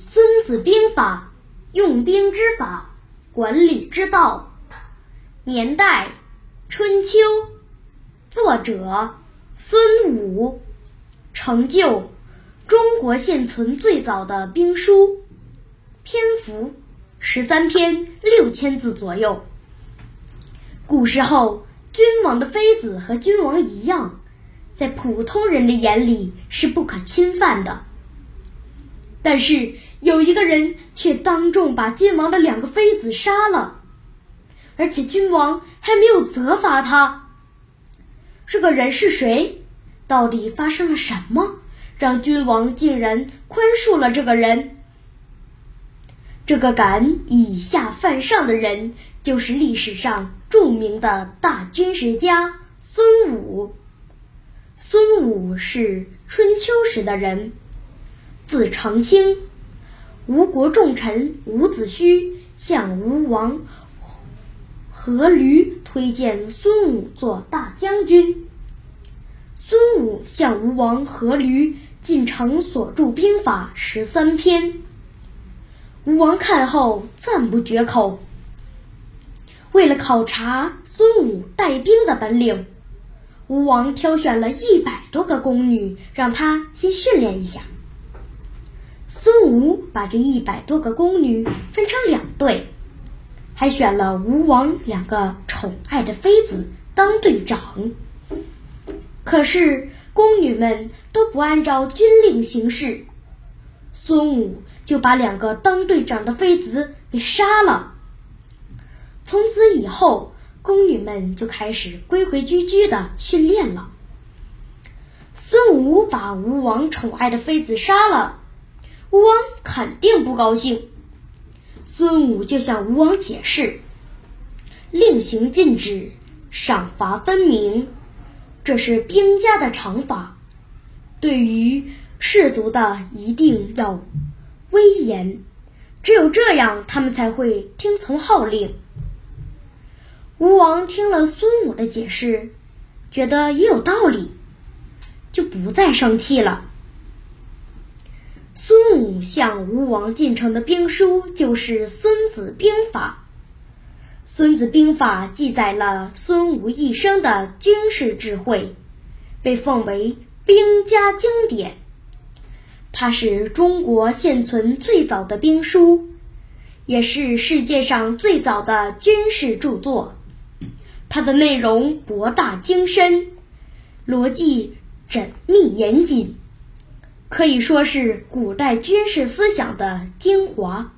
孙子兵法》用兵之法，管理之道。年代：春秋。作者：孙武。成就：中国现存最早的兵书。篇幅：十三篇，六千字左右。古时候，君王的妃子和君王一样，在普通人的眼里是不可侵犯的。但是有一个人却当众把君王的两个妃子杀了，而且君王还没有责罚他。这个人是谁？到底发生了什么，让君王竟然宽恕了这个人？这个敢以下犯上的人，就是历史上著名的大军事家孙武。孙武是春秋时的人，字长卿。吴国重臣伍子胥向吴王阖闾推荐孙武做大将军。孙武向吴王阖闾进城所著兵法十三篇。吴王看后赞不绝口。为了考察孙武带兵的本领，吴王挑选了一百多个宫女，让他先训练一下。孙武把这一百多个宫女分成两队，还选了吴王两个宠爱的妃子当队长。可是宫女们都不按照军令行事，孙武就把两个当队长的妃子给杀了。从此以后，宫女们就开始规规矩矩的训练了。孙武把吴王宠爱的妃子杀了，吴王肯定不高兴。孙武就向吴王解释：令行禁止，赏罚分明。这是兵家的常法，对于士卒的一定要威严，只有这样，他们才会听从号令。吴王听了孙武的解释，觉得也有道理，就不再生气了。孙武向吴王进呈的兵书就是《孙子兵法》。《孙子兵法》记载了孙武一生的军事智慧，被奉为兵家经典。它是中国现存最早的兵书，也是世界上最早的军事著作。它的内容博大精深，逻辑缜密严谨，可以说是古代军事思想的精华。